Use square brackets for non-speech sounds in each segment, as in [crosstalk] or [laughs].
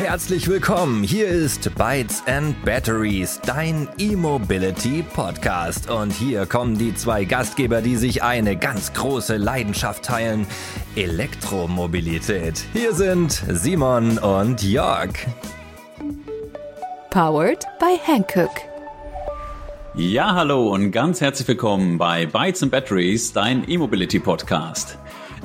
Herzlich willkommen. Hier ist Bytes and Batteries, dein E-Mobility Podcast. Und hier kommen die zwei Gastgeber, die sich eine ganz große Leidenschaft teilen: Elektromobilität. Hier sind Simon und Jörg. Powered by Hankook. Ja, hallo und ganz herzlich willkommen bei Bytes and Batteries, dein E-Mobility Podcast.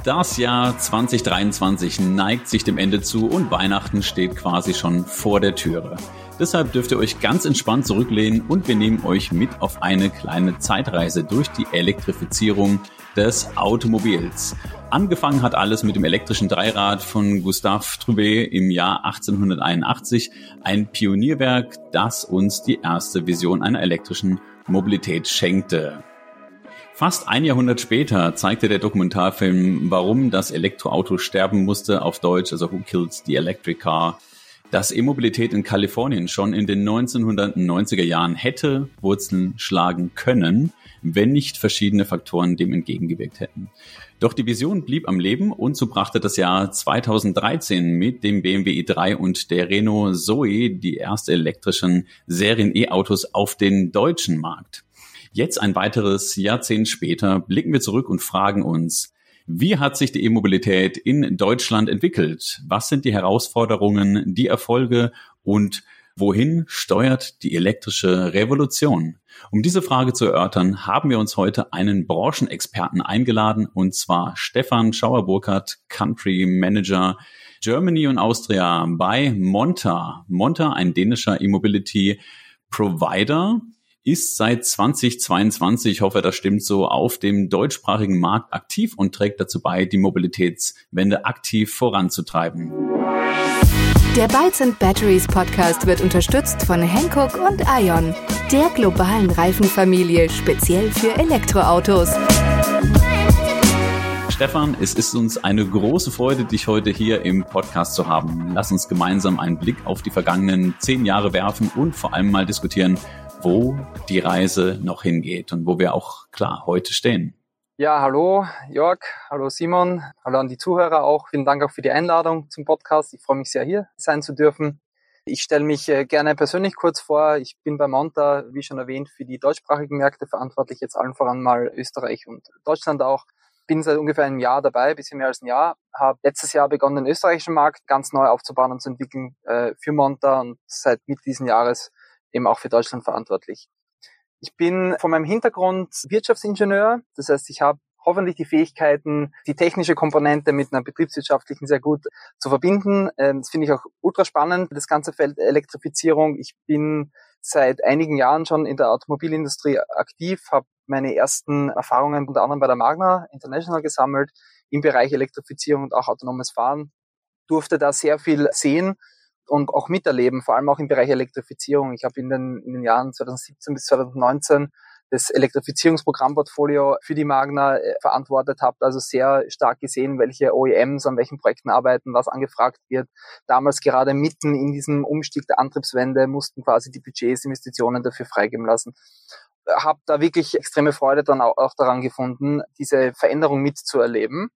Das Jahr 2023 neigt sich dem Ende zu und Weihnachten steht quasi schon vor der Türe. Deshalb dürft ihr euch ganz entspannt zurücklehnen und wir nehmen euch mit auf eine kleine Zeitreise durch die Elektrifizierung des Automobils. Angefangen hat alles mit dem elektrischen Dreirad von Gustave Trouvé im Jahr 1881, ein Pionierwerk, das uns die erste Vision einer elektrischen Mobilität schenkte. Fast ein Jahrhundert später zeigte der Dokumentarfilm, warum das Elektroauto sterben musste, auf Deutsch, also Who Killed the Electric Car, dass E-Mobilität in Kalifornien schon in den 1990er Jahren hätte Wurzeln schlagen können, wenn nicht verschiedene Faktoren dem entgegengewirkt hätten. Doch die Vision blieb am Leben und so brachte das Jahr 2013 mit dem BMW i3 und der Renault Zoe die erste elektrischen Serien-E-Autos auf den deutschen Markt. Jetzt ein weiteres Jahrzehnt später blicken wir zurück und fragen uns, wie hat sich die E-Mobilität in Deutschland entwickelt? Was sind die Herausforderungen, die Erfolge und wohin steuert die elektrische Revolution? Um diese Frage zu erörtern, haben wir uns heute einen Branchenexperten eingeladen, und zwar Stefan Schauer-Burkhardt, Country Manager Germany und Austria bei Monta. Monta, ein dänischer E-Mobility Provider, ist seit 2022, ich hoffe, das stimmt so, auf dem deutschsprachigen Markt aktiv und trägt dazu bei, die Mobilitätswende aktiv voranzutreiben. Der Bytes and Batteries Podcast wird unterstützt von Hankook und Ion, der globalen Reifenfamilie speziell für Elektroautos. Stefan, es ist uns eine große Freude, dich heute hier im Podcast zu haben. Lass uns gemeinsam einen Blick auf die vergangenen zehn Jahre werfen und vor allem mal diskutieren, wo die Reise noch hingeht und wo wir auch klar heute stehen. Ja, hallo Jörg, hallo Simon, hallo an die Zuhörer auch. Vielen Dank auch für die Einladung zum Podcast. Ich freue mich sehr, hier sein zu dürfen. Ich stelle mich äh, gerne persönlich kurz vor. Ich bin bei Monta, wie schon erwähnt, für die deutschsprachigen Märkte verantwortlich, jetzt allen voran mal Österreich und Deutschland auch. Bin seit ungefähr einem Jahr dabei, bisschen mehr als ein Jahr. Habe letztes Jahr begonnen, den österreichischen Markt ganz neu aufzubauen und zu entwickeln äh, für Monta und seit Mitte diesen Jahres eben auch für Deutschland verantwortlich. Ich bin von meinem Hintergrund Wirtschaftsingenieur, das heißt, ich habe hoffentlich die Fähigkeiten, die technische Komponente mit einer betriebswirtschaftlichen sehr gut zu verbinden. Ähm, das finde ich auch ultra spannend, das ganze Feld Elektrifizierung. Ich bin seit einigen Jahren schon in der Automobilindustrie aktiv, habe meine ersten Erfahrungen unter anderem bei der Magna International gesammelt im Bereich Elektrifizierung und auch autonomes Fahren. Durfte da sehr viel sehen und auch miterleben, vor allem auch im Bereich Elektrifizierung. Ich habe in den, in den Jahren 2017 bis 2019 das Elektrifizierungsprogrammportfolio für die Magna äh, verantwortet habe, also sehr stark gesehen, welche OEMs an welchen Projekten arbeiten, was angefragt wird. Damals gerade mitten in diesem Umstieg der Antriebswende mussten quasi die Budgets, Investitionen dafür freigeben lassen. Habe da wirklich extreme Freude dann auch daran gefunden, diese Veränderung mitzuerleben.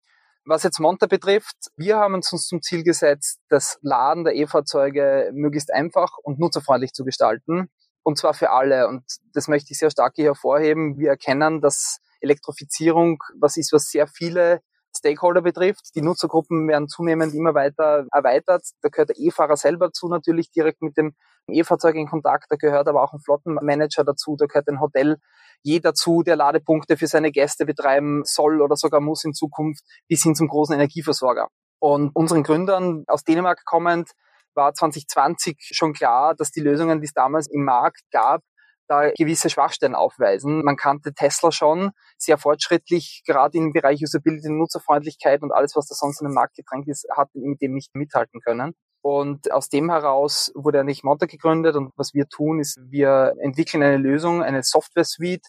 Was jetzt Monta betrifft, wir haben uns zum Ziel gesetzt, das Laden der E-Fahrzeuge möglichst einfach und nutzerfreundlich zu gestalten. Und zwar für alle. Und das möchte ich sehr stark hier hervorheben. Wir erkennen, dass Elektrifizierung was ist, was sehr viele Stakeholder betrifft. Die Nutzergruppen werden zunehmend immer weiter erweitert. Da gehört der E-Fahrer selber zu, natürlich direkt mit dem E-Fahrzeug in Kontakt. Da gehört aber auch ein Flottenmanager dazu. Da gehört ein Hotel je dazu, der Ladepunkte für seine Gäste betreiben soll oder sogar muss in Zukunft, bis hin zum großen Energieversorger. Und unseren Gründern aus Dänemark kommend war 2020 schon klar, dass die Lösungen, die es damals im Markt gab, da gewisse Schwachstellen aufweisen. Man kannte Tesla schon sehr fortschrittlich, gerade im Bereich Usability, Nutzerfreundlichkeit und alles, was da sonst in den Markt gedrängt ist, hat mit dem nicht mithalten können. Und aus dem heraus wurde eigentlich Monta gegründet und was wir tun, ist, wir entwickeln eine Lösung, eine Software-Suite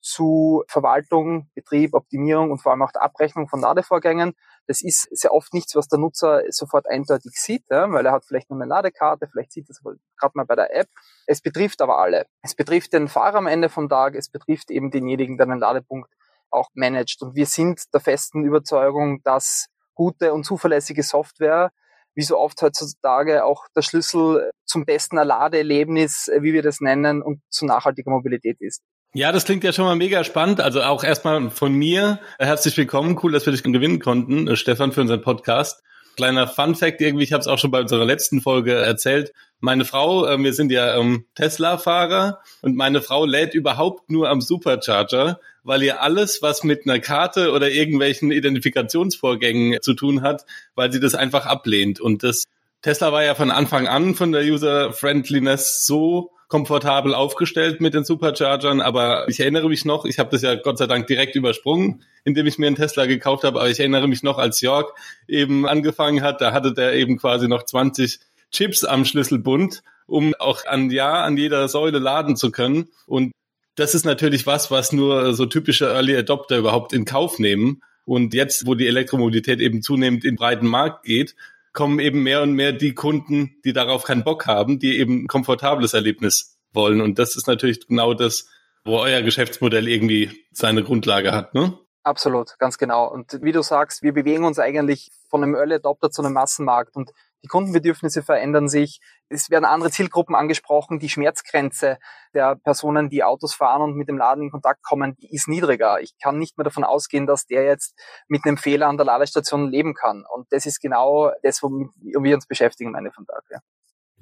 zu Verwaltung, Betrieb, Optimierung und vor allem auch der Abrechnung von Ladevorgängen. Das ist sehr oft nichts, was der Nutzer sofort eindeutig sieht, ja, weil er hat vielleicht nur eine Ladekarte, vielleicht sieht er es gerade mal bei der App. Es betrifft aber alle. Es betrifft den Fahrer am Ende vom Tag, es betrifft eben denjenigen, der einen Ladepunkt auch managt. Und wir sind der festen Überzeugung, dass gute und zuverlässige Software wie so oft heutzutage auch der Schlüssel zum besten Ladeerlebnis, wie wir das nennen, und zu nachhaltiger Mobilität ist. Ja, das klingt ja schon mal mega spannend. Also auch erstmal von mir herzlich willkommen. Cool, dass wir dich gewinnen konnten, äh, Stefan, für unseren Podcast. Kleiner Fun Fact irgendwie, ich habe es auch schon bei unserer letzten Folge erzählt. Meine Frau, äh, wir sind ja ähm, Tesla-Fahrer und meine Frau lädt überhaupt nur am Supercharger, weil ihr alles, was mit einer Karte oder irgendwelchen Identifikationsvorgängen zu tun hat, weil sie das einfach ablehnt. Und das Tesla war ja von Anfang an von der User-Friendliness so komfortabel aufgestellt mit den Superchargern, aber ich erinnere mich noch, ich habe das ja Gott sei Dank direkt übersprungen, indem ich mir einen Tesla gekauft habe, aber ich erinnere mich noch, als Jörg eben angefangen hat, da hatte der eben quasi noch 20 Chips am Schlüsselbund, um auch an ja an jeder Säule laden zu können und das ist natürlich was, was nur so typische Early Adopter überhaupt in Kauf nehmen. Und jetzt, wo die Elektromobilität eben zunehmend in breiten Markt geht, kommen eben mehr und mehr die Kunden, die darauf keinen Bock haben, die eben ein komfortables Erlebnis wollen. Und das ist natürlich genau das, wo euer Geschäftsmodell irgendwie seine Grundlage hat, ne? Absolut, ganz genau. Und wie du sagst, wir bewegen uns eigentlich von einem Early Adopter zu einem Massenmarkt und die Kundenbedürfnisse verändern sich. Es werden andere Zielgruppen angesprochen. Die Schmerzgrenze der Personen, die Autos fahren und mit dem Laden in Kontakt kommen, die ist niedriger. Ich kann nicht mehr davon ausgehen, dass der jetzt mit einem Fehler an der Ladestation leben kann. Und das ist genau das, womit wir uns beschäftigen am Ende Tag. Ja.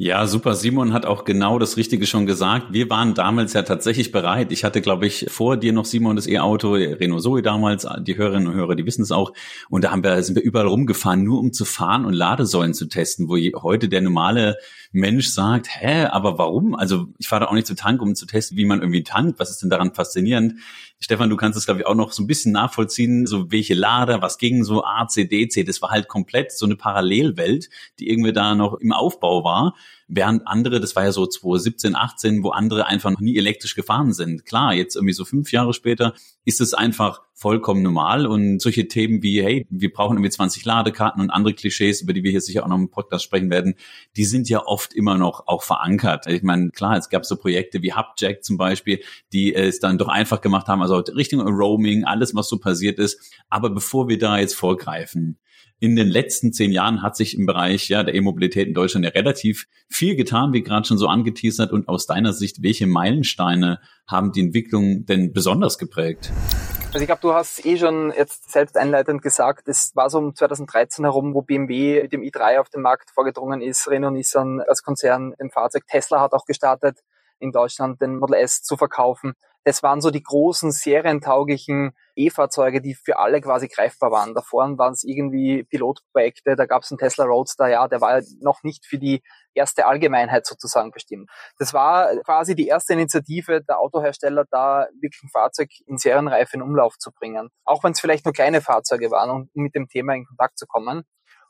Ja, super. Simon hat auch genau das Richtige schon gesagt. Wir waren damals ja tatsächlich bereit. Ich hatte, glaube ich, vor dir noch Simon das E-Auto, Renault Zoe damals. Die Hörerinnen und Hörer, die wissen es auch. Und da haben wir, sind wir überall rumgefahren, nur um zu fahren und Ladesäulen zu testen, wo heute der normale Mensch sagt, hä, aber warum? Also ich fahre da auch nicht zu Tank, um zu testen, wie man irgendwie tankt. Was ist denn daran faszinierend? Stefan, du kannst es, glaube ich, auch noch so ein bisschen nachvollziehen, so welche Lader, was ging so A, C, D, C. Das war halt komplett so eine Parallelwelt, die irgendwie da noch im Aufbau war. Während andere, das war ja so 2017, 18, wo andere einfach noch nie elektrisch gefahren sind. Klar, jetzt irgendwie so fünf Jahre später ist es einfach vollkommen normal und solche Themen wie, hey, wir brauchen irgendwie 20 Ladekarten und andere Klischees, über die wir hier sicher auch noch im Podcast sprechen werden, die sind ja oft immer noch auch verankert. Ich meine, klar, es gab so Projekte wie Hubjack zum Beispiel, die es dann doch einfach gemacht haben, also Richtung Roaming, alles, was so passiert ist. Aber bevor wir da jetzt vorgreifen, in den letzten zehn Jahren hat sich im Bereich ja, der E-Mobilität in Deutschland ja relativ viel getan, wie gerade schon so angeteasert. Und aus deiner Sicht, welche Meilensteine haben die Entwicklung denn besonders geprägt? Also ich glaube, du hast eh schon jetzt selbst einleitend gesagt, es war so um 2013 herum, wo BMW mit dem i3 auf den Markt vorgedrungen ist, Renault Nissan als Konzern im Fahrzeug, Tesla hat auch gestartet, in Deutschland den Model S zu verkaufen. Das waren so die großen serientauglichen E-Fahrzeuge, die für alle quasi greifbar waren. Davor waren es irgendwie Pilotprojekte, da gab es einen Tesla Roadster, ja, der war noch nicht für die erste Allgemeinheit sozusagen bestimmt. Das war quasi die erste Initiative der Autohersteller, da wirklich ein Fahrzeug in Serienreife in Umlauf zu bringen. Auch wenn es vielleicht nur kleine Fahrzeuge waren, um mit dem Thema in Kontakt zu kommen.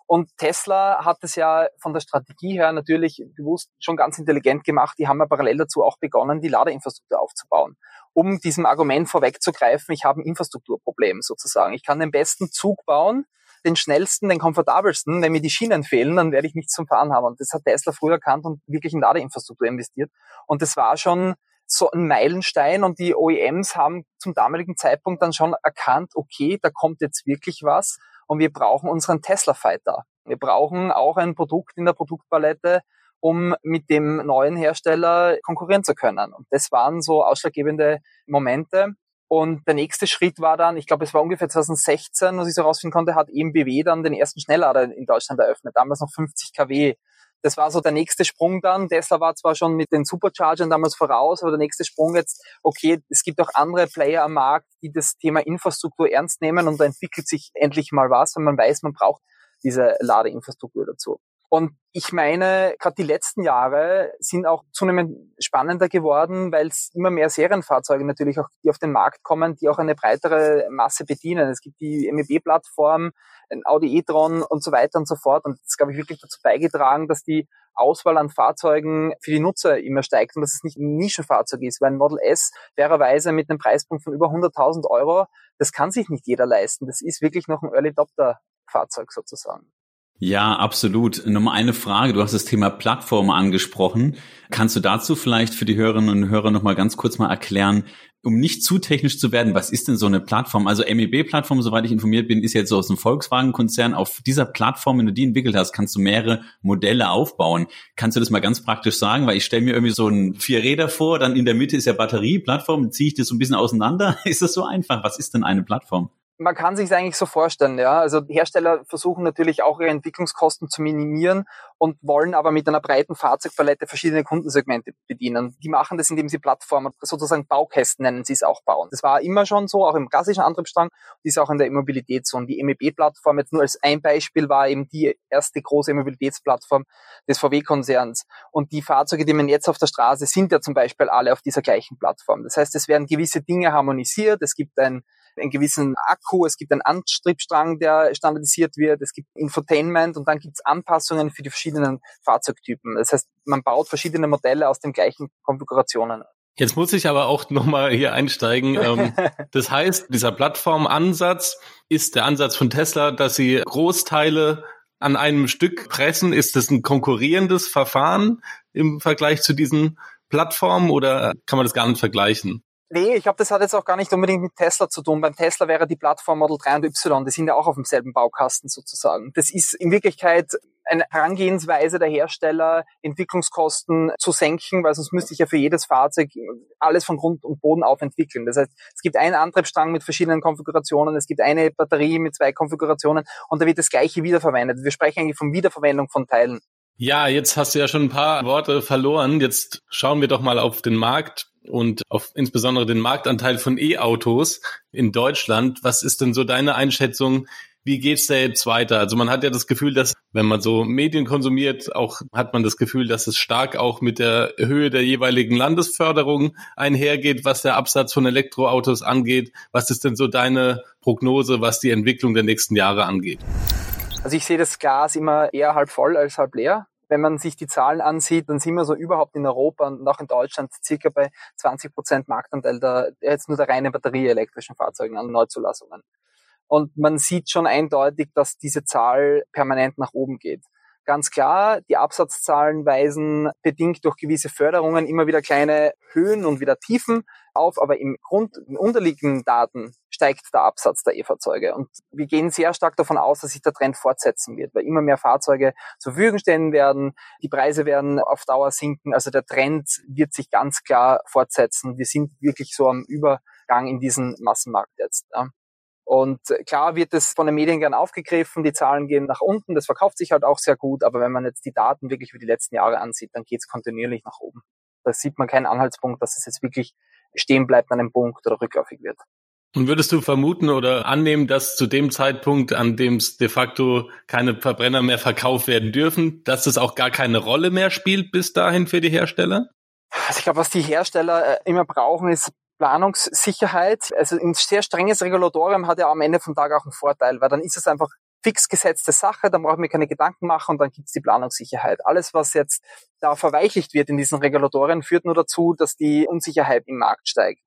Und Tesla hat es ja von der Strategie her natürlich bewusst schon ganz intelligent gemacht. Die haben ja parallel dazu auch begonnen, die Ladeinfrastruktur aufzubauen. Um diesem Argument vorwegzugreifen, ich habe ein Infrastrukturproblem sozusagen. Ich kann den besten Zug bauen, den schnellsten, den komfortabelsten. Wenn mir die Schienen fehlen, dann werde ich nichts zum Fahren haben. Und das hat Tesla früher erkannt und wirklich in Ladeinfrastruktur investiert. Und das war schon so ein Meilenstein und die OEMs haben zum damaligen Zeitpunkt dann schon erkannt, okay, da kommt jetzt wirklich was und wir brauchen unseren Tesla Fighter. Wir brauchen auch ein Produkt in der Produktpalette, um mit dem neuen Hersteller konkurrieren zu können. Und das waren so ausschlaggebende Momente. Und der nächste Schritt war dann, ich glaube, es war ungefähr 2016, was ich so herausfinden konnte, hat EMBW dann den ersten Schnelllader in Deutschland eröffnet. Damals noch 50 kW. Das war so der nächste Sprung dann. Tesla war zwar schon mit den Superchargern damals voraus, aber der nächste Sprung jetzt, okay, es gibt auch andere Player am Markt, die das Thema Infrastruktur ernst nehmen und da entwickelt sich endlich mal was, wenn man weiß, man braucht diese Ladeinfrastruktur dazu. Und ich meine, gerade die letzten Jahre sind auch zunehmend spannender geworden, weil es immer mehr Serienfahrzeuge natürlich auch, die auf den Markt kommen, die auch eine breitere Masse bedienen. Es gibt die MEB-Plattform, ein Audi e-tron und so weiter und so fort. Und das, glaube ich, wirklich dazu beigetragen, dass die Auswahl an Fahrzeugen für die Nutzer immer steigt und dass es nicht ein Nischenfahrzeug ist, weil ein Model S fairerweise mit einem Preispunkt von über 100.000 Euro, das kann sich nicht jeder leisten. Das ist wirklich noch ein Early Adopter Fahrzeug sozusagen. Ja, absolut. Nochmal eine Frage. Du hast das Thema Plattform angesprochen. Kannst du dazu vielleicht für die Hörerinnen und Hörer nochmal ganz kurz mal erklären, um nicht zu technisch zu werden, was ist denn so eine Plattform? Also MEB-Plattform, soweit ich informiert bin, ist jetzt so aus dem Volkswagen-Konzern. Auf dieser Plattform, wenn du die entwickelt hast, kannst du mehrere Modelle aufbauen. Kannst du das mal ganz praktisch sagen? Weil ich stelle mir irgendwie so ein vier Räder vor, dann in der Mitte ist ja Batterie-Plattform, ziehe ich das so ein bisschen auseinander. [laughs] Ist das so einfach? Was ist denn eine Plattform? Man kann sich eigentlich so vorstellen, ja. Also Hersteller versuchen natürlich auch ihre Entwicklungskosten zu minimieren und wollen aber mit einer breiten Fahrzeugpalette verschiedene Kundensegmente bedienen. Die machen das, indem sie Plattformen, sozusagen Baukästen nennen sie es auch bauen. Das war immer schon so, auch im klassischen Antriebsstrang, ist auch in der Immobilität so. Und die MEB-Plattform jetzt nur als ein Beispiel war eben die erste große Mobilitätsplattform des VW-Konzerns. Und die Fahrzeuge, die man jetzt auf der Straße sind ja zum Beispiel alle auf dieser gleichen Plattform. Das heißt, es werden gewisse Dinge harmonisiert. Es gibt ein einen gewissen Akku, es gibt einen Antriebsstrang, der standardisiert wird, es gibt Infotainment und dann gibt es Anpassungen für die verschiedenen Fahrzeugtypen. Das heißt, man baut verschiedene Modelle aus den gleichen Konfigurationen. Jetzt muss ich aber auch nochmal hier einsteigen. Ähm, [laughs] das heißt, dieser Plattformansatz ist der Ansatz von Tesla, dass sie Großteile an einem Stück pressen. Ist das ein konkurrierendes Verfahren im Vergleich zu diesen Plattformen oder kann man das gar nicht vergleichen? Nee, ich glaube, das hat jetzt auch gar nicht unbedingt mit Tesla zu tun. Beim Tesla wäre die Plattform Model 3 und Y, die sind ja auch auf demselben Baukasten sozusagen. Das ist in Wirklichkeit eine Herangehensweise der Hersteller, Entwicklungskosten zu senken, weil sonst müsste ich ja für jedes Fahrzeug alles von Grund und Boden auf entwickeln. Das heißt, es gibt einen Antriebsstrang mit verschiedenen Konfigurationen, es gibt eine Batterie mit zwei Konfigurationen und da wird das gleiche wiederverwendet. Wir sprechen eigentlich von Wiederverwendung von Teilen. Ja, jetzt hast du ja schon ein paar Worte verloren. Jetzt schauen wir doch mal auf den Markt und auf insbesondere den Marktanteil von E-Autos in Deutschland. Was ist denn so deine Einschätzung? Wie geht's da jetzt weiter? Also man hat ja das Gefühl, dass wenn man so Medien konsumiert, auch hat man das Gefühl, dass es stark auch mit der Höhe der jeweiligen Landesförderung einhergeht, was der Absatz von Elektroautos angeht. Was ist denn so deine Prognose, was die Entwicklung der nächsten Jahre angeht? Also ich sehe das Glas immer eher halb voll als halb leer. Wenn man sich die Zahlen ansieht, dann sind wir so überhaupt in Europa und auch in Deutschland circa bei 20 Prozent Marktanteil der, jetzt nur der reinen batterieelektrischen Fahrzeugen an Neuzulassungen. Und man sieht schon eindeutig, dass diese Zahl permanent nach oben geht. Ganz klar, die Absatzzahlen weisen bedingt durch gewisse Förderungen immer wieder kleine Höhen und wieder Tiefen auf, aber im Grund, in unterliegenden Daten steigt der Absatz der E-Fahrzeuge. Und wir gehen sehr stark davon aus, dass sich der Trend fortsetzen wird, weil immer mehr Fahrzeuge zur Verfügung stehen werden, die Preise werden auf Dauer sinken. Also der Trend wird sich ganz klar fortsetzen. Wir sind wirklich so am Übergang in diesen Massenmarkt jetzt. Ja. Und klar wird es von den Medien gern aufgegriffen, die Zahlen gehen nach unten, das verkauft sich halt auch sehr gut, aber wenn man jetzt die Daten wirklich für die letzten Jahre ansieht, dann geht es kontinuierlich nach oben. Da sieht man keinen Anhaltspunkt, dass es jetzt wirklich stehen bleibt an einem Punkt oder rückläufig wird. Und würdest du vermuten oder annehmen, dass zu dem Zeitpunkt, an dem es de facto keine Verbrenner mehr verkauft werden dürfen, dass es auch gar keine Rolle mehr spielt bis dahin für die Hersteller? Also ich glaube, was die Hersteller äh, immer brauchen, ist Planungssicherheit. Also ein sehr strenges Regulatorium hat ja am Ende vom Tag auch einen Vorteil, weil dann ist es einfach fix gesetzte Sache, dann brauchen wir keine Gedanken machen und dann gibt es die Planungssicherheit. Alles, was jetzt da verweichlicht wird in diesen Regulatorien, führt nur dazu, dass die Unsicherheit im Markt steigt.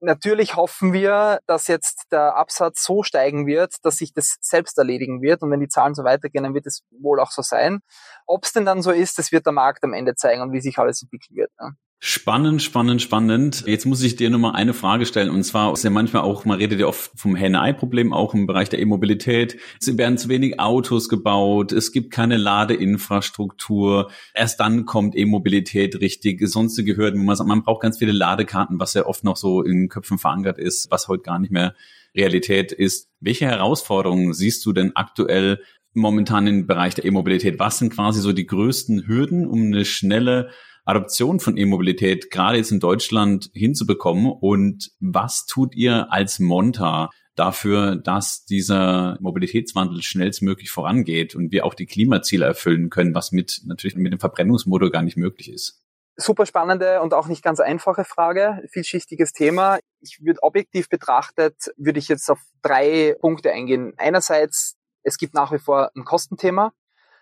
Natürlich hoffen wir, dass jetzt der Absatz so steigen wird, dass sich das selbst erledigen wird. Und wenn die Zahlen so weitergehen, dann wird es wohl auch so sein. Ob es denn dann so ist, das wird der Markt am Ende zeigen und wie sich alles entwickeln wird. Ne? Spannend, spannend, spannend. Jetzt muss ich dir nur mal eine Frage stellen. Und zwar ist ja manchmal auch, man redet ja oft vom Henne-Ei-Problem, auch im Bereich der E-Mobilität. Es werden zu wenig Autos gebaut, es gibt keine Ladeinfrastruktur. Erst dann kommt E-Mobilität richtig. Sonstige Hürden, man sagt, man braucht ganz viele Ladekarten, was ja oft noch so in Köpfen verankert ist, was heute gar nicht mehr Realität ist. Welche Herausforderungen siehst du denn aktuell momentan im Bereich der E-Mobilität? Was sind quasi so die größten Hürden, um eine schnelle Adoption von E-Mobilität gerade jetzt in Deutschland hinzubekommen? Und was tut ihr als Monta dafür, dass dieser Mobilitätswandel schnellstmöglich vorangeht und wir auch die Klimaziele erfüllen können, was mit natürlich mit dem Verbrennungsmotor gar nicht möglich ist? Super spannende und auch nicht ganz einfache Frage, vielschichtiges Thema. Ich würde objektiv betrachtet, würde ich jetzt auf drei Punkte eingehen. Einerseits, es gibt nach wie vor ein Kostenthema.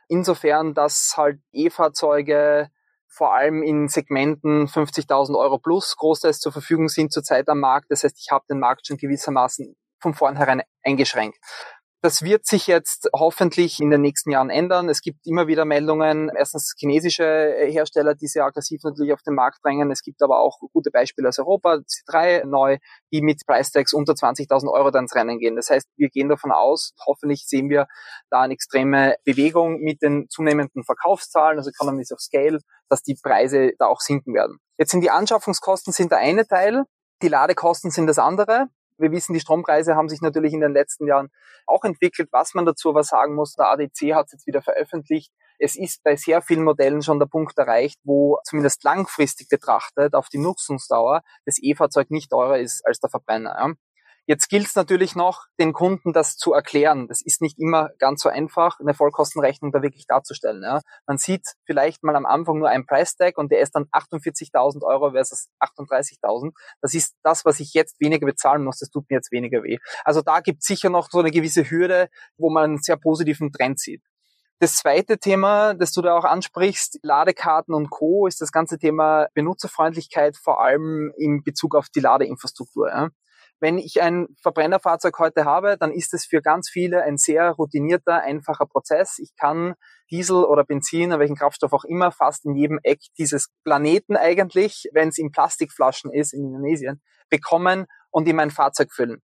Insofern, dass halt E-Fahrzeuge vor allem in Segmenten 50.000 Euro plus großteils zur Verfügung sind zurzeit am Markt. Das heißt, ich habe den Markt schon gewissermaßen von vornherein eingeschränkt. Das wird sich jetzt hoffentlich in den nächsten Jahren ändern. Es gibt immer wieder Meldungen, erstens chinesische Hersteller, die sehr aggressiv natürlich auf den Markt drängen. Es gibt aber auch gute Beispiele aus Europa, C3 neu, die mit Price-Tags unter 20.000 Euro dann ins Rennen gehen. Das heißt, wir gehen davon aus, hoffentlich sehen wir da eine extreme Bewegung mit den zunehmenden Verkaufszahlen, also Economies of Scale, dass die Preise da auch sinken werden. Jetzt sind die Anschaffungskosten sind der eine Teil, die Ladekosten sind das andere. Wir wissen, die Strompreise haben sich natürlich in den letzten Jahren auch entwickelt. Was man dazu aber sagen muss, der ADC hat es jetzt wieder veröffentlicht. Es ist bei sehr vielen Modellen schon der Punkt erreicht, wo zumindest langfristig betrachtet auf die Nutzungsdauer das E-Fahrzeug nicht teurer ist als der Verbrenner. Jetzt gilt es natürlich noch, den Kunden das zu erklären. Das ist nicht immer ganz so einfach, eine Vollkostenrechnung da wirklich darzustellen. Ja. Man sieht vielleicht mal am Anfang nur einen Price Tag und der ist dann 48.000 Euro versus 38.000. Das ist das, was ich jetzt weniger bezahlen muss. Das tut mir jetzt weniger weh. Also da gibt es sicher noch so eine gewisse Hürde, wo man einen sehr positiven Trend sieht. Das zweite Thema, das du da auch ansprichst, Ladekarten und Co., ist das ganze Thema Benutzerfreundlichkeit, vor allem in Bezug auf die Ladeinfrastruktur. Ja. Wenn ich ein Verbrennerfahrzeug heute habe, dann ist es für ganz viele ein sehr routinierter, einfacher Prozess. Ich kann Diesel oder Benzin oder welchen Kraftstoff auch immer fast in jedem Eck dieses Planeten eigentlich, wenn es in Plastikflaschen ist in Indonesien, bekommen und in mein Fahrzeug füllen.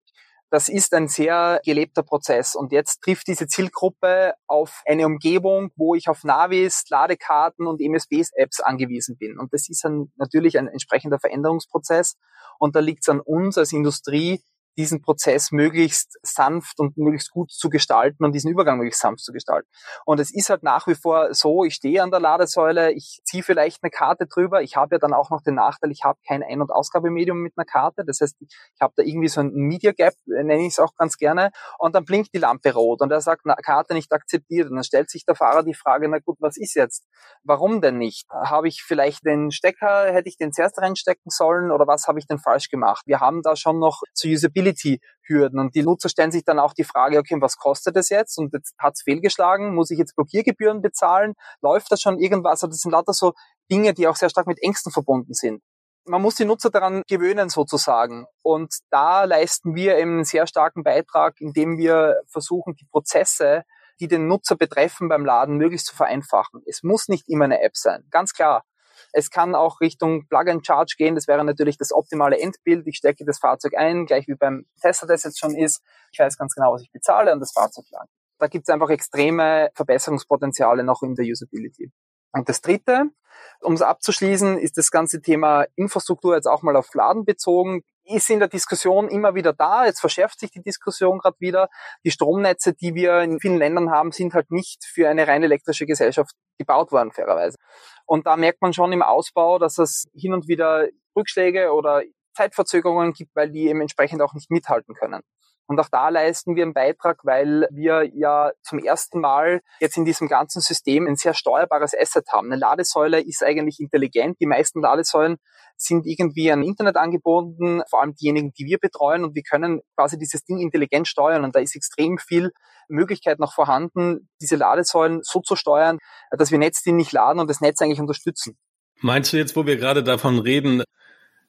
Das ist ein sehr gelebter Prozess und jetzt trifft diese Zielgruppe auf eine Umgebung, wo ich auf Navis, Ladekarten und MSB-Apps angewiesen bin. Und das ist ein, natürlich ein entsprechender Veränderungsprozess. Und da liegt es an uns als Industrie, diesen Prozess möglichst sanft und möglichst gut zu gestalten und diesen Übergang möglichst sanft zu gestalten. Und es ist halt nach wie vor so, ich stehe an der Ladesäule, ich ziehe vielleicht eine Karte drüber, ich habe ja dann auch noch den Nachteil, ich habe kein Ein- und Ausgabemedium mit einer Karte, das heißt, ich habe da irgendwie so ein Media Gap, äh, nenne ich es auch ganz gerne, und dann blinkt die Lampe rot und er sagt, na, Karte nicht akzeptiert und dann stellt sich der Fahrer die Frage, na gut, was ist jetzt? Warum denn nicht? Habe ich vielleicht den Stecker, hätte ich den zuerst reinstecken sollen oder was habe ich denn falsch gemacht? Wir haben da schon noch zu Usability Usability-Hürden. Und die Nutzer stellen sich dann auch die Frage, okay, was kostet das jetzt? Und jetzt hat's fehlgeschlagen, muss ich jetzt Blockiergebühren bezahlen? Läuft das schon irgendwas? Also das sind lauter so Dinge, die auch sehr stark mit Ängsten verbunden sind. Man muss die Nutzer daran gewöhnen sozusagen. Und da leisten wir eben einen sehr starken Beitrag, indem wir versuchen, die Prozesse, die den Nutzer betreffen beim Laden, möglichst zu vereinfachen. Es muss nicht immer eine App sein, ganz klar. Es kann auch Richtung Plug and Charge gehen. Das wäre natürlich das optimale Endbild. Ich stecke das Fahrzeug ein, gleich wie beim Tesla das jetzt schon ist. Ich weiß ganz genau, was ich bezahle und das Fahrzeug lang. Da gibt es einfach extreme Verbesserungspotenziale noch in der Usability. Und das Dritte, um es abzuschließen, ist das ganze Thema Infrastruktur jetzt auch mal auf Laden bezogen ist in der Diskussion immer wieder da. Jetzt verschärft sich die Diskussion gerade wieder. Die Stromnetze, die wir in vielen Ländern haben, sind halt nicht für eine rein elektrische Gesellschaft gebaut worden, fairerweise. Und da merkt man schon im Ausbau, dass es hin und wieder Rückschläge oder Zeitverzögerungen gibt, weil die eben entsprechend auch nicht mithalten können. Und auch da leisten wir einen Beitrag, weil wir ja zum ersten Mal jetzt in diesem ganzen System ein sehr steuerbares Asset haben. Eine Ladesäule ist eigentlich intelligent. Die meisten Ladesäulen sind irgendwie an Internet angebunden, vor allem diejenigen, die wir betreuen. Und wir können quasi dieses Ding intelligent steuern. Und da ist extrem viel Möglichkeit noch vorhanden, diese Ladesäulen so zu steuern, dass wir netzdienlich laden und das Netz eigentlich unterstützen. Meinst du jetzt, wo wir gerade davon reden,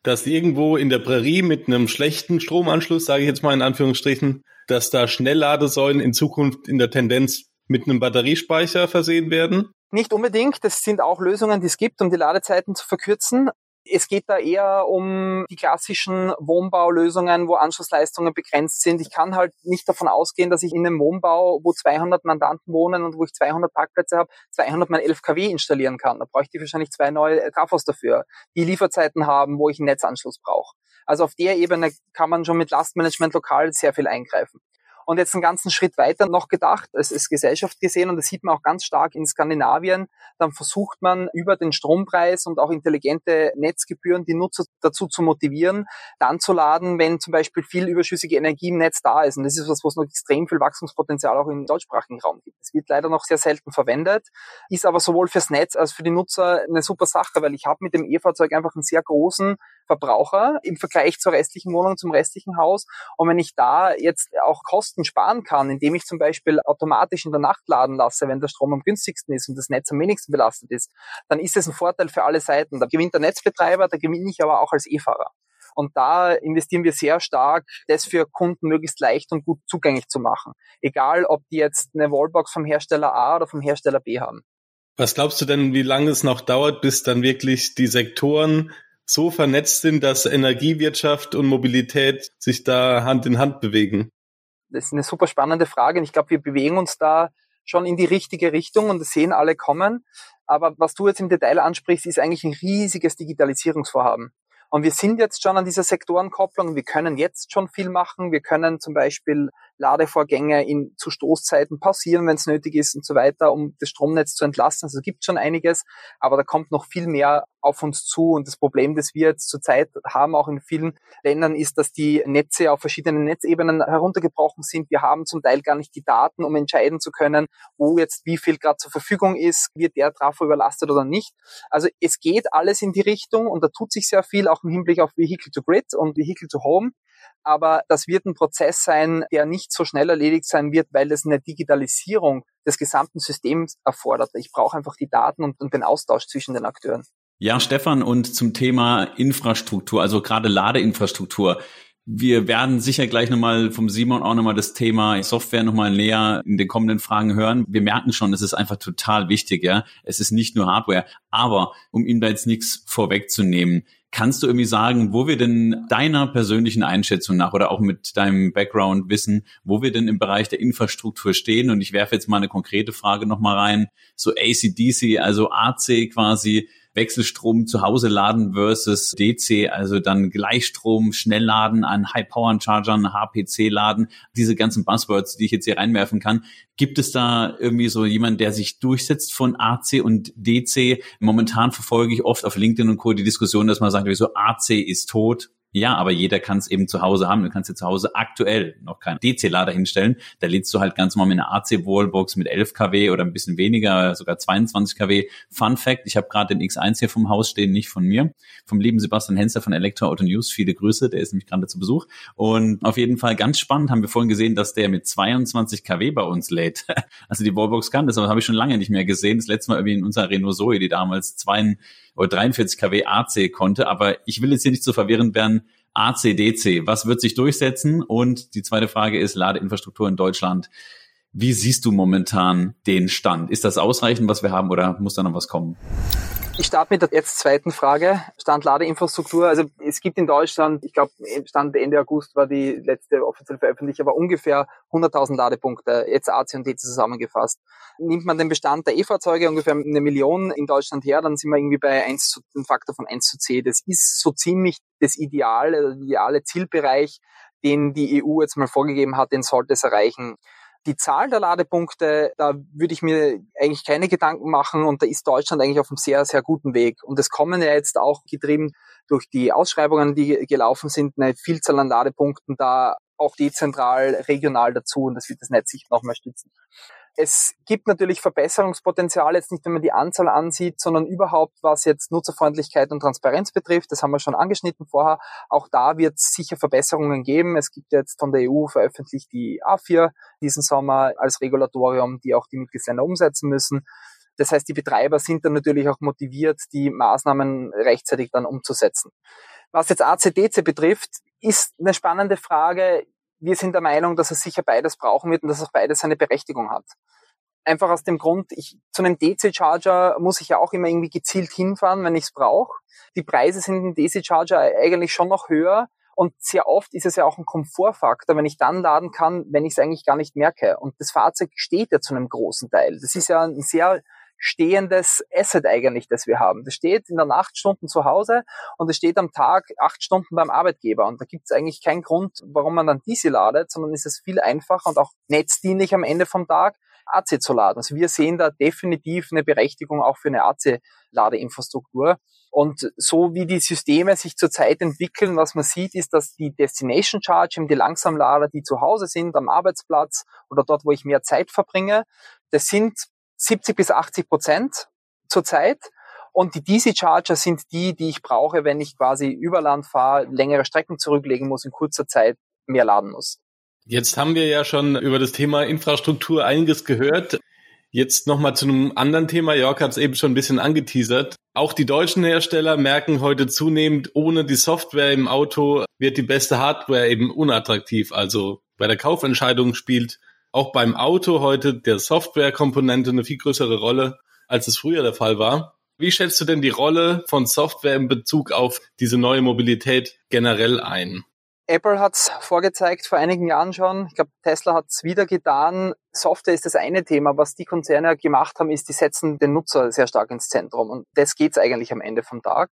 dass irgendwo in der Prärie mit einem schlechten Stromanschluss, sage ich jetzt mal in Anführungsstrichen, dass da Schnellladesäulen in Zukunft in der Tendenz mit einem Batteriespeicher versehen werden? Nicht unbedingt. Das sind auch Lösungen, die es gibt, um die Ladezeiten zu verkürzen. Es geht da eher um die klassischen Wohnbaulösungen, wo Anschlussleistungen begrenzt sind. Ich kann halt nicht davon ausgehen, dass ich in einem Wohnbau, wo 200 Mandanten wohnen und wo ich 200 Parkplätze habe, 200 mal 11 kW installieren kann. Da bräuchte ich wahrscheinlich zwei neue Trafos dafür, die Lieferzeiten haben, wo ich einen Netzanschluss brauche. Also auf der Ebene kann man schon mit Lastmanagement lokal sehr viel eingreifen. Und jetzt einen ganzen Schritt weiter noch gedacht, es ist Gesellschaft gesehen und das sieht man auch ganz stark in Skandinavien. Dann versucht man über den Strompreis und auch intelligente Netzgebühren die Nutzer dazu zu motivieren, dann zu laden, wenn zum Beispiel viel überschüssige Energie im Netz da ist. Und das ist was, wo es noch extrem viel Wachstumspotenzial auch im deutschsprachigen Raum gibt. Es wird leider noch sehr selten verwendet, ist aber sowohl fürs Netz als für die Nutzer eine super Sache, weil ich habe mit dem E-Fahrzeug einfach einen sehr großen Verbraucher im Vergleich zur restlichen Wohnung, zum restlichen Haus. Und wenn ich da jetzt auch Kosten sparen kann, indem ich zum Beispiel automatisch in der Nacht laden lasse, wenn der Strom am günstigsten ist und das Netz am wenigsten belastet ist, dann ist es ein Vorteil für alle Seiten. Da gewinnt der Netzbetreiber, da gewinne ich aber auch als E-Fahrer. Und da investieren wir sehr stark, das für Kunden möglichst leicht und gut zugänglich zu machen. Egal, ob die jetzt eine Wallbox vom Hersteller A oder vom Hersteller B haben. Was glaubst du denn, wie lange es noch dauert, bis dann wirklich die Sektoren so vernetzt sind, dass Energiewirtschaft und Mobilität sich da Hand in Hand bewegen? Das ist eine super spannende Frage ich glaube, wir bewegen uns da schon in die richtige Richtung und das sehen alle kommen. Aber was du jetzt im Detail ansprichst, ist eigentlich ein riesiges Digitalisierungsvorhaben. Und wir sind jetzt schon an dieser Sektorenkopplung. Wir können jetzt schon viel machen. Wir können zum Beispiel Ladevorgänge in, zu Stoßzeiten pausieren, wenn es nötig ist und so weiter, um das Stromnetz zu entlasten. Also es gibt schon einiges, aber da kommt noch viel mehr auf uns zu. Und das Problem, das wir jetzt zurzeit haben, auch in vielen Ländern, ist, dass die Netze auf verschiedenen Netzebenen heruntergebrochen sind. Wir haben zum Teil gar nicht die Daten, um entscheiden zu können, wo jetzt wie viel gerade zur Verfügung ist, wird der Trafo überlastet oder nicht. Also es geht alles in die Richtung und da tut sich sehr viel, auch im Hinblick auf Vehicle to Grid und Vehicle to Home aber das wird ein Prozess sein, der nicht so schnell erledigt sein wird, weil es eine Digitalisierung des gesamten Systems erfordert. Ich brauche einfach die Daten und, und den Austausch zwischen den Akteuren. Ja, Stefan, und zum Thema Infrastruktur, also gerade Ladeinfrastruktur. Wir werden sicher gleich nochmal vom Simon auch nochmal das Thema Software nochmal näher in den kommenden Fragen hören. Wir merken schon, es ist einfach total wichtig, ja. Es ist nicht nur Hardware. Aber um ihm da jetzt nichts vorwegzunehmen, Kannst du irgendwie sagen, wo wir denn deiner persönlichen Einschätzung nach oder auch mit deinem Background wissen, wo wir denn im Bereich der Infrastruktur stehen? Und ich werfe jetzt mal eine konkrete Frage nochmal rein. So ACDC, also AC quasi, Wechselstrom zu Hause laden versus DC, also dann Gleichstrom, Schnellladen an High-Power-Chargern, HPC laden, diese ganzen Buzzwords, die ich jetzt hier reinwerfen kann. Gibt es da irgendwie so jemand, der sich durchsetzt von AC und DC? Momentan verfolge ich oft auf LinkedIn und Co. die Diskussion, dass man sagt, so AC ist tot, ja, aber jeder kann es eben zu Hause haben. Du kannst dir zu Hause aktuell noch keinen DC-Lader hinstellen. Da lädst du halt ganz normal mit einer AC-Wallbox mit 11 kW oder ein bisschen weniger, sogar 22 kW. Fun Fact, ich habe gerade den X1 hier vom Haus stehen, nicht von mir, vom lieben Sebastian Henster von Elektro Auto News. Viele Grüße, der ist nämlich gerade zu Besuch. Und auf jeden Fall ganz spannend, haben wir vorhin gesehen, dass der mit 22 kW bei uns lädt. [laughs] Also die Wallbox kann das, aber habe ich schon lange nicht mehr gesehen. Das letzte Mal irgendwie in unserer Renault Zoe, die damals zwei oder 43 kW AC konnte. Aber ich will jetzt hier nicht so verwirrend werden. AC-DC, was wird sich durchsetzen? Und die zweite Frage ist Ladeinfrastruktur in Deutschland. Wie siehst du momentan den Stand? Ist das ausreichend, was wir haben, oder muss da noch was kommen? Ich starte mit der jetzt zweiten Frage, Stand Ladeinfrastruktur. Also es gibt in Deutschland, ich glaube Stand Ende August war die letzte offizielle Veröffentlichung, aber ungefähr 100.000 Ladepunkte, jetzt AC und DC zusammengefasst. Nimmt man den Bestand der E-Fahrzeuge ungefähr eine Million in Deutschland her, dann sind wir irgendwie bei 1 zu, einem Faktor von 1 zu 10. Das ist so ziemlich das ideale, der ideale Zielbereich, den die EU jetzt mal vorgegeben hat, den sollte es erreichen. Die Zahl der Ladepunkte, da würde ich mir eigentlich keine Gedanken machen und da ist Deutschland eigentlich auf einem sehr, sehr guten Weg. Und es kommen ja jetzt auch getrieben durch die Ausschreibungen, die gelaufen sind, eine Vielzahl an Ladepunkten da auch dezentral, regional dazu und das wird das Netz sich nochmal stützen. Es gibt natürlich Verbesserungspotenzial, jetzt nicht, wenn man die Anzahl ansieht, sondern überhaupt, was jetzt Nutzerfreundlichkeit und Transparenz betrifft. Das haben wir schon angeschnitten vorher. Auch da wird es sicher Verbesserungen geben. Es gibt jetzt von der EU veröffentlicht die A4 diesen Sommer als Regulatorium, die auch die Mitgliedsländer umsetzen müssen. Das heißt, die Betreiber sind dann natürlich auch motiviert, die Maßnahmen rechtzeitig dann umzusetzen. Was jetzt ACDC betrifft, ist eine spannende Frage wir sind der Meinung, dass es sicher beides brauchen wird und dass auch beides seine Berechtigung hat. Einfach aus dem Grund, ich, zu einem DC-Charger muss ich ja auch immer irgendwie gezielt hinfahren, wenn ich es brauche. Die Preise sind im DC-Charger eigentlich schon noch höher und sehr oft ist es ja auch ein Komfortfaktor, wenn ich dann laden kann, wenn ich es eigentlich gar nicht merke. Und das Fahrzeug steht ja zu einem großen Teil. Das ist ja ein sehr stehendes Asset eigentlich, das wir haben. Das steht in der Nacht Stunden zu Hause und es steht am Tag acht Stunden beim Arbeitgeber. Und da gibt es eigentlich keinen Grund, warum man dann diese ladet, sondern ist es viel einfacher und auch netzdienlich am Ende vom Tag, AC zu laden. Also wir sehen da definitiv eine Berechtigung auch für eine AC-Ladeinfrastruktur. Und so wie die Systeme sich zurzeit entwickeln, was man sieht, ist, dass die Destination Charge, die Langsamlader, die zu Hause sind, am Arbeitsplatz oder dort, wo ich mehr Zeit verbringe, das sind 70 bis 80 Prozent zurzeit. Und die DC-Charger sind die, die ich brauche, wenn ich quasi über Land fahre, längere Strecken zurücklegen muss, in kurzer Zeit mehr laden muss. Jetzt haben wir ja schon über das Thema Infrastruktur einiges gehört. Jetzt nochmal zu einem anderen Thema. Jörg hat es eben schon ein bisschen angeteasert. Auch die deutschen Hersteller merken heute zunehmend, ohne die Software im Auto wird die beste Hardware eben unattraktiv. Also bei der Kaufentscheidung spielt auch beim Auto heute der Softwarekomponente eine viel größere Rolle, als es früher der Fall war. Wie schätzt du denn die Rolle von Software in Bezug auf diese neue Mobilität generell ein? Apple hat es vorgezeigt vor einigen Jahren schon. Ich glaube, Tesla hat es wieder getan. Software ist das eine Thema. Was die Konzerne gemacht haben, ist, die setzen den Nutzer sehr stark ins Zentrum. Und das geht's eigentlich am Ende vom Tag.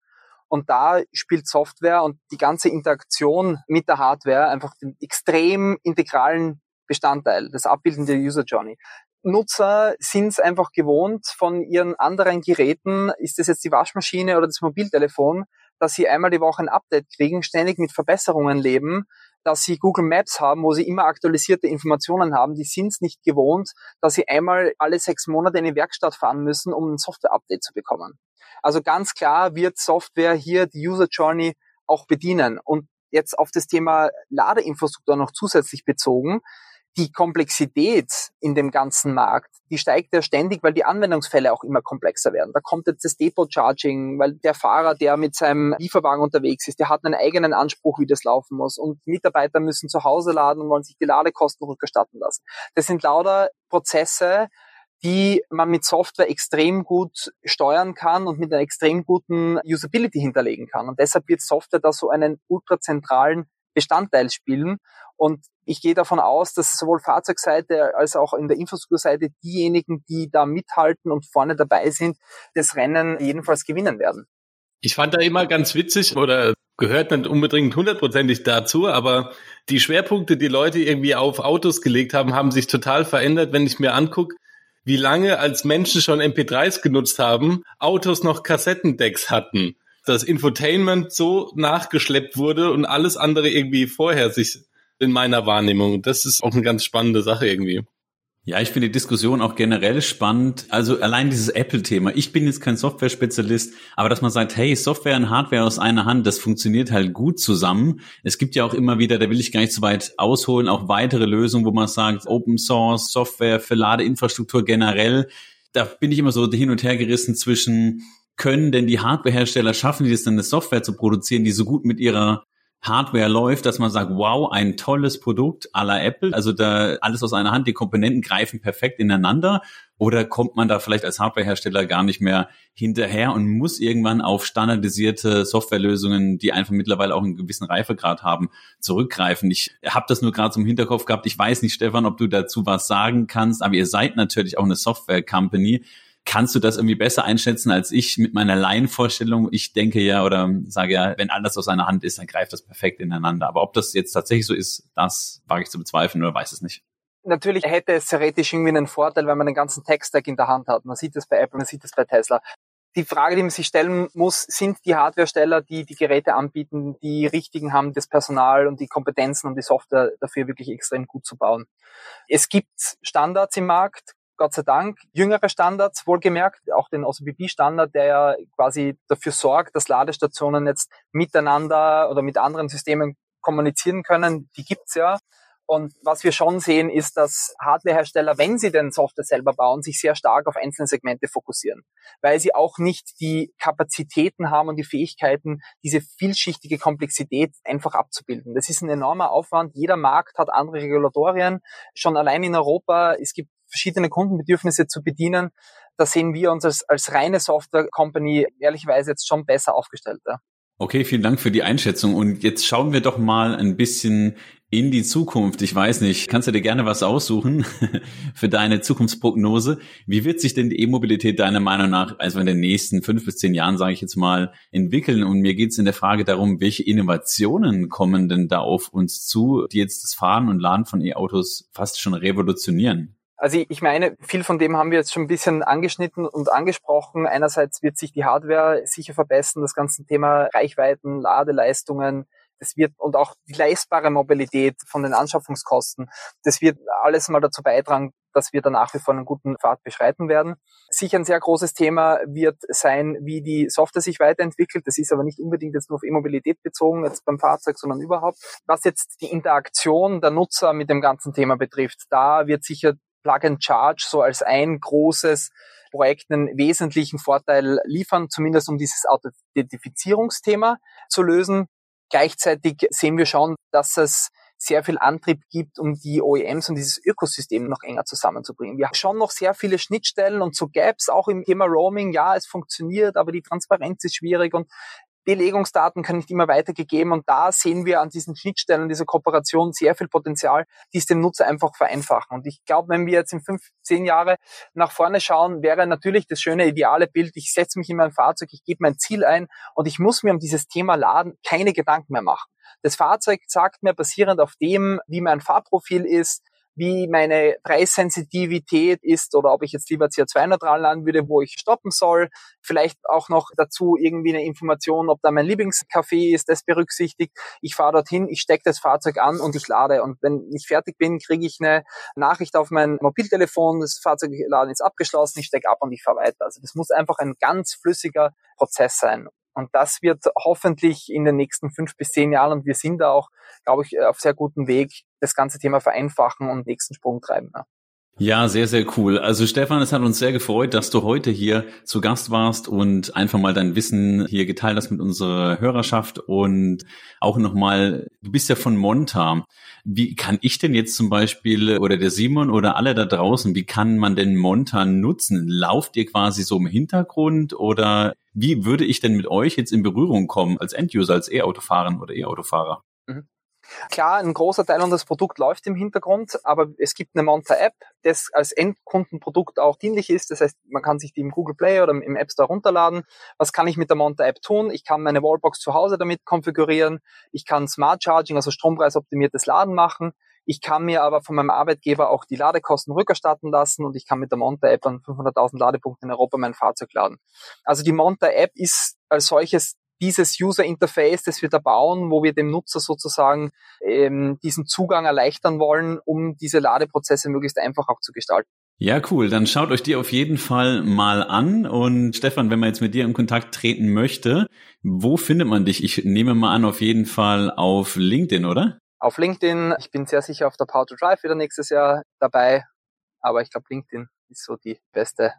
Und da spielt Software und die ganze Interaktion mit der Hardware einfach den extrem integralen Bestandteil, das Abbilden der User Journey. Nutzer sind es einfach gewohnt von ihren anderen Geräten, ist das jetzt die Waschmaschine oder das Mobiltelefon, dass sie einmal die Woche ein Update kriegen, ständig mit Verbesserungen leben, dass sie Google Maps haben, wo sie immer aktualisierte Informationen haben. Die sind es nicht gewohnt, dass sie einmal alle sechs Monate in die Werkstatt fahren müssen, um ein Software-Update zu bekommen. Also ganz klar wird Software hier die User Journey auch bedienen. Und jetzt auf das Thema Ladeinfrastruktur noch zusätzlich bezogen die Komplexität in dem ganzen Markt, die steigt ja ständig, weil die Anwendungsfälle auch immer komplexer werden. Da kommt jetzt das Depot Charging, weil der Fahrer, der mit seinem Lieferwagen unterwegs ist, der hat einen eigenen Anspruch, wie das laufen muss. Und Mitarbeiter müssen zu Hause laden und wollen sich die Ladekosten rückerstatten lassen. Das sind lauter Prozesse, die man mit Software extrem gut steuern kann und mit einer extrem guten Usability hinterlegen kann. Und deshalb wird Software da so einen ultrazentralen Bestandteil spielen. Und ich gehe davon aus, dass sowohl Fahrzeugseite als auch in der Infrastrukturseite diejenigen, die da mithalten und vorne dabei sind, das Rennen jedenfalls gewinnen werden. Ich fand da immer ganz witzig oder gehört nicht unbedingt hundertprozentig dazu, aber die Schwerpunkte, die Leute irgendwie auf Autos gelegt haben, haben sich total verändert, wenn ich mir angucke, wie lange als Menschen schon MP3s genutzt haben, Autos noch Kassettendecks hatten das Infotainment so nachgeschleppt wurde und alles andere irgendwie vorher sich in meiner Wahrnehmung. Das ist auch eine ganz spannende Sache irgendwie. Ja, ich finde die Diskussion auch generell spannend. Also allein dieses Apple-Thema. Ich bin jetzt kein Software-Spezialist, aber dass man sagt, hey, Software und Hardware aus einer Hand, das funktioniert halt gut zusammen. Es gibt ja auch immer wieder, da will ich gar nicht so weit ausholen, auch weitere Lösungen, wo man sagt, Open Source, Software für Ladeinfrastruktur generell. Da bin ich immer so hin und her gerissen zwischen können denn die Hardwarehersteller schaffen, die das dann eine Software zu produzieren, die so gut mit ihrer Hardware läuft, dass man sagt, wow, ein tolles Produkt à la Apple, also da alles aus einer Hand, die Komponenten greifen perfekt ineinander oder kommt man da vielleicht als Hardwarehersteller gar nicht mehr hinterher und muss irgendwann auf standardisierte Softwarelösungen, die einfach mittlerweile auch einen gewissen Reifegrad haben, zurückgreifen. Ich habe das nur gerade zum Hinterkopf gehabt. Ich weiß nicht, Stefan, ob du dazu was sagen kannst, aber ihr seid natürlich auch eine Software-Company. Kannst du das irgendwie besser einschätzen als ich mit meiner Laienvorstellung? Ich denke ja oder sage ja, wenn alles aus einer Hand ist, dann greift das perfekt ineinander. Aber ob das jetzt tatsächlich so ist, das wage ich zu bezweifeln oder weiß es nicht. Natürlich hätte es theoretisch irgendwie einen Vorteil, wenn man den ganzen Tech-Stack in der Hand hat. Man sieht das bei Apple, man sieht das bei Tesla. Die Frage, die man sich stellen muss, sind die Hardwaresteller, die die Geräte anbieten, die richtigen haben, das Personal und die Kompetenzen, um die Software dafür wirklich extrem gut zu bauen. Es gibt Standards im Markt, Gott sei Dank jüngere Standards, wohlgemerkt, auch den OCPP-Standard, der ja quasi dafür sorgt, dass Ladestationen jetzt miteinander oder mit anderen Systemen kommunizieren können. Die gibt's ja. Und was wir schon sehen, ist, dass Hardwarehersteller, wenn sie den Software selber bauen, sich sehr stark auf einzelne Segmente fokussieren, weil sie auch nicht die Kapazitäten haben und die Fähigkeiten, diese vielschichtige Komplexität einfach abzubilden. Das ist ein enormer Aufwand. Jeder Markt hat andere Regulatorien. Schon allein in Europa, es gibt verschiedene Kundenbedürfnisse zu bedienen. Da sehen wir uns als, als reine Software-Company ehrlicherweise jetzt schon besser aufgestellt. Ja. Okay, vielen Dank für die Einschätzung. Und jetzt schauen wir doch mal ein bisschen in die Zukunft. Ich weiß nicht, kannst du dir gerne was aussuchen [laughs] für deine Zukunftsprognose? Wie wird sich denn die E-Mobilität deiner Meinung nach, also in den nächsten fünf bis zehn Jahren, sage ich jetzt mal, entwickeln? Und mir geht es in der Frage darum, welche Innovationen kommen denn da auf uns zu, die jetzt das Fahren und Laden von E-Autos fast schon revolutionieren? Also ich meine, viel von dem haben wir jetzt schon ein bisschen angeschnitten und angesprochen. Einerseits wird sich die Hardware sicher verbessern, das ganze Thema Reichweiten, Ladeleistungen, das wird und auch die leistbare Mobilität von den Anschaffungskosten, das wird alles mal dazu beitragen, dass wir da nach wie vor einen guten Pfad beschreiten werden. Sicher ein sehr großes Thema wird sein, wie die Software sich weiterentwickelt. Das ist aber nicht unbedingt jetzt nur auf E-Mobilität bezogen, jetzt beim Fahrzeug, sondern überhaupt. Was jetzt die Interaktion der Nutzer mit dem ganzen Thema betrifft, da wird sicher Plug and Charge so als ein großes Projekt einen wesentlichen Vorteil liefern, zumindest um dieses Authentifizierungsthema zu lösen. Gleichzeitig sehen wir schon, dass es sehr viel Antrieb gibt, um die OEMs und dieses Ökosystem noch enger zusammenzubringen. Wir haben schon noch sehr viele Schnittstellen und so Gaps auch im Thema Roaming. Ja, es funktioniert, aber die Transparenz ist schwierig und Belegungsdaten können nicht immer weitergegeben und da sehen wir an diesen Schnittstellen dieser Kooperation sehr viel Potenzial, die es dem Nutzer einfach vereinfachen. Und ich glaube, wenn wir jetzt in fünf, zehn Jahre nach vorne schauen, wäre natürlich das schöne ideale Bild, ich setze mich in mein Fahrzeug, ich gebe mein Ziel ein und ich muss mir um dieses Thema Laden keine Gedanken mehr machen. Das Fahrzeug sagt mir basierend auf dem, wie mein Fahrprofil ist, wie meine Preissensitivität ist oder ob ich jetzt lieber CO2-neutral laden würde, wo ich stoppen soll. Vielleicht auch noch dazu irgendwie eine Information, ob da mein Lieblingscafé ist, das berücksichtigt. Ich fahre dorthin, ich stecke das Fahrzeug an und ich lade. Und wenn ich fertig bin, kriege ich eine Nachricht auf mein Mobiltelefon, das Fahrzeugladen ist abgeschlossen, ich stecke ab und ich fahre weiter. Also das muss einfach ein ganz flüssiger Prozess sein. Und das wird hoffentlich in den nächsten fünf bis zehn Jahren, und wir sind da auch, glaube ich, auf sehr gutem Weg, das ganze Thema vereinfachen und nächsten Sprung treiben. Ja. Ja, sehr, sehr cool. Also Stefan, es hat uns sehr gefreut, dass du heute hier zu Gast warst und einfach mal dein Wissen hier geteilt hast mit unserer Hörerschaft und auch nochmal, du bist ja von Monta. Wie kann ich denn jetzt zum Beispiel oder der Simon oder alle da draußen, wie kann man denn Monta nutzen? Lauft ihr quasi so im Hintergrund oder wie würde ich denn mit euch jetzt in Berührung kommen als Enduser, als E-Autofahrer oder E-Autofahrer? Klar, ein großer Teil unseres Produkts läuft im Hintergrund, aber es gibt eine Monta-App, das als Endkundenprodukt auch dienlich ist. Das heißt, man kann sich die im Google Play oder im App Store runterladen. Was kann ich mit der Monta-App tun? Ich kann meine Wallbox zu Hause damit konfigurieren. Ich kann Smart Charging, also strompreisoptimiertes Laden machen. Ich kann mir aber von meinem Arbeitgeber auch die Ladekosten rückerstatten lassen und ich kann mit der Monta-App an 500.000 Ladepunkten in Europa mein Fahrzeug laden. Also die Monta-App ist als solches dieses User Interface, das wir da bauen, wo wir dem Nutzer sozusagen ähm, diesen Zugang erleichtern wollen, um diese Ladeprozesse möglichst einfach auch zu gestalten. Ja, cool. Dann schaut euch die auf jeden Fall mal an. Und Stefan, wenn man jetzt mit dir in Kontakt treten möchte, wo findet man dich? Ich nehme mal an, auf jeden Fall auf LinkedIn, oder? Auf LinkedIn. Ich bin sehr sicher auf der Power to Drive wieder nächstes Jahr dabei. Aber ich glaube, LinkedIn ist so die beste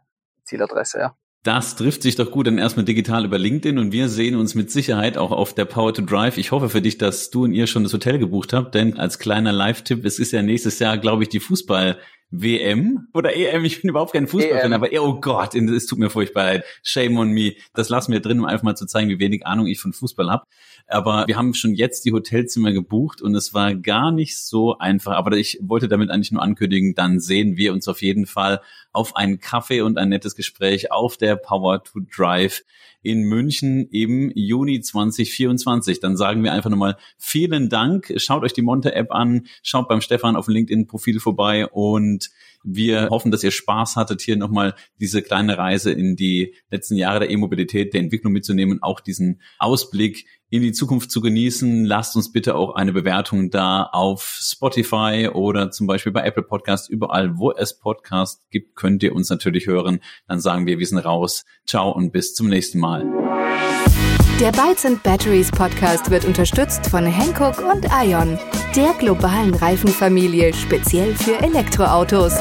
Zieladresse, ja. Das trifft sich doch gut dann erstmal digital über LinkedIn und wir sehen uns mit Sicherheit auch auf der Power to Drive. Ich hoffe für dich, dass du und ihr schon das Hotel gebucht habt, denn als kleiner Live-Tipp, es ist ja nächstes Jahr, glaube ich, die Fußball- WM oder EM, ich bin überhaupt kein Fußballfan, aber oh Gott, es tut mir furchtbar leid. Shame on me. Das lassen wir drin, um einfach mal zu zeigen, wie wenig Ahnung ich von Fußball habe. Aber wir haben schon jetzt die Hotelzimmer gebucht und es war gar nicht so einfach. Aber ich wollte damit eigentlich nur ankündigen, dann sehen wir uns auf jeden Fall auf einen Kaffee und ein nettes Gespräch auf der Power to Drive in München im Juni 2024. Dann sagen wir einfach nochmal vielen Dank. Schaut euch die Monte-App an, schaut beim Stefan auf dem LinkedIn-Profil vorbei und wir hoffen, dass ihr Spaß hattet, hier nochmal diese kleine Reise in die letzten Jahre der E-Mobilität, der Entwicklung mitzunehmen, auch diesen Ausblick in die Zukunft zu genießen. Lasst uns bitte auch eine Bewertung da auf Spotify oder zum Beispiel bei Apple Podcast. Überall, wo es Podcast gibt, könnt ihr uns natürlich hören. Dann sagen wir, wir sind raus. Ciao und bis zum nächsten Mal. Der Bytes and Batteries Podcast wird unterstützt von Hankook und Ion, der globalen Reifenfamilie speziell für Elektroautos.